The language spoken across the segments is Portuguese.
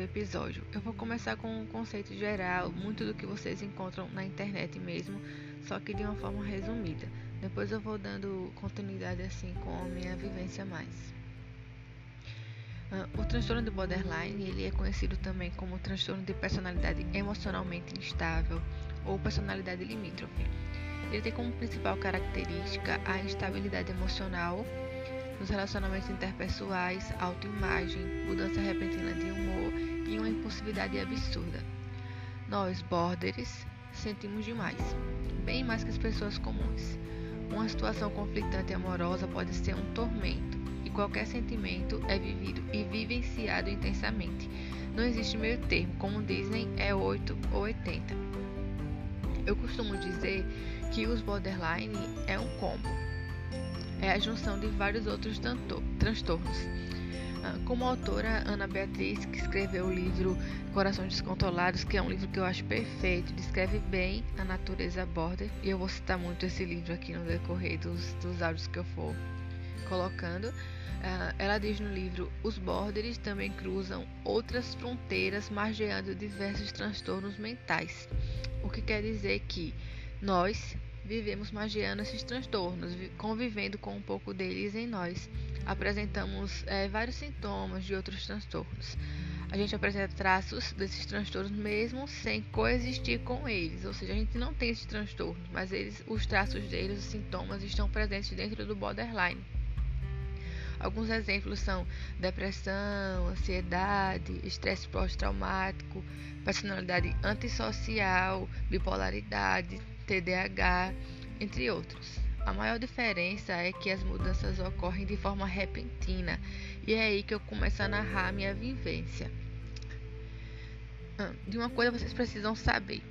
episódio. Eu vou começar com um conceito geral, muito do que vocês encontram na internet mesmo, só que de uma forma resumida. Depois eu vou dando continuidade assim com a minha vivência mais. Uh, o transtorno de borderline ele é conhecido também como transtorno de personalidade emocionalmente instável ou personalidade limítrofe. Ele tem como principal característica a instabilidade emocional nos relacionamentos interpessoais, autoimagem, mudança repentina de humor e uma impulsividade absurda. Nós, borders, sentimos demais, bem mais que as pessoas comuns. Uma situação conflitante e amorosa pode ser um tormento, e qualquer sentimento é vivido e vivenciado intensamente. Não existe meio termo, como dizem, é 8 ou 80. Eu costumo dizer que os borderline é um combo é a junção de vários outros transtornos. Ah, como autora Ana Beatriz, que escreveu o livro Corações Descontrolados, que é um livro que eu acho perfeito, descreve bem a natureza border, e eu vou citar muito esse livro aqui no decorrer dos, dos áudios que eu for colocando. Uh, ela diz no livro: os borders também cruzam outras fronteiras, margeando diversos transtornos mentais. O que quer dizer que nós, vivemos magiando esses transtornos, convivendo com um pouco deles em nós. Apresentamos é, vários sintomas de outros transtornos. A gente apresenta traços desses transtornos mesmo sem coexistir com eles, ou seja, a gente não tem esses transtornos, mas eles, os traços deles, os sintomas estão presentes dentro do borderline. Alguns exemplos são depressão, ansiedade, estresse pós-traumático, personalidade antissocial, bipolaridade, TDAH, entre outros. A maior diferença é que as mudanças ocorrem de forma repentina e é aí que eu começo a narrar a minha vivência. De uma coisa vocês precisam saber: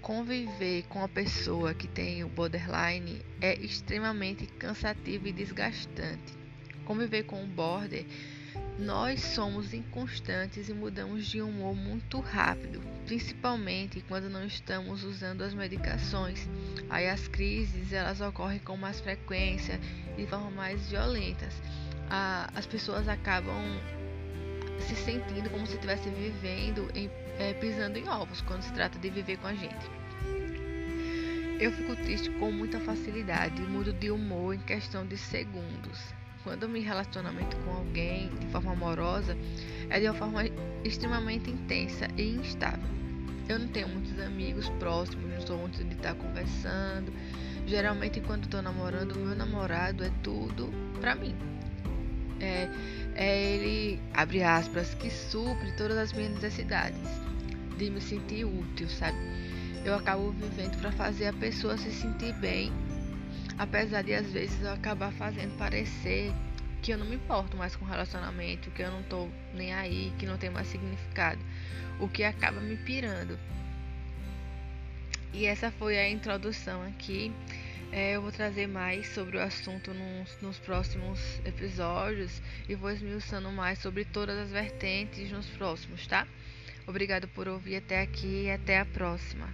conviver com a pessoa que tem o borderline é extremamente cansativo e desgastante. Conviver com o border nós somos inconstantes e mudamos de humor muito rápido, principalmente quando não estamos usando as medicações. Aí as crises elas ocorrem com mais frequência e de forma mais violentas. Ah, as pessoas acabam se sentindo como se estivessem vivendo, em, é, pisando em ovos quando se trata de viver com a gente. Eu fico triste com muita facilidade e mudo de humor em questão de segundos quando me relacionamento com alguém de forma amorosa é de uma forma extremamente intensa e instável. Eu não tenho muitos amigos próximos, não sou muito de estar conversando. Geralmente, quando estou namorando, o meu namorado é tudo pra mim. É, é ele, abre aspas, que supre todas as minhas necessidades, de me sentir útil, sabe? Eu acabo vivendo para fazer a pessoa se sentir bem Apesar de às vezes eu acabar fazendo parecer que eu não me importo mais com relacionamento, que eu não tô nem aí, que não tem mais significado, o que acaba me pirando. E essa foi a introdução aqui. É, eu vou trazer mais sobre o assunto nos, nos próximos episódios e vou esmiuçando mais sobre todas as vertentes nos próximos, tá? Obrigado por ouvir até aqui e até a próxima.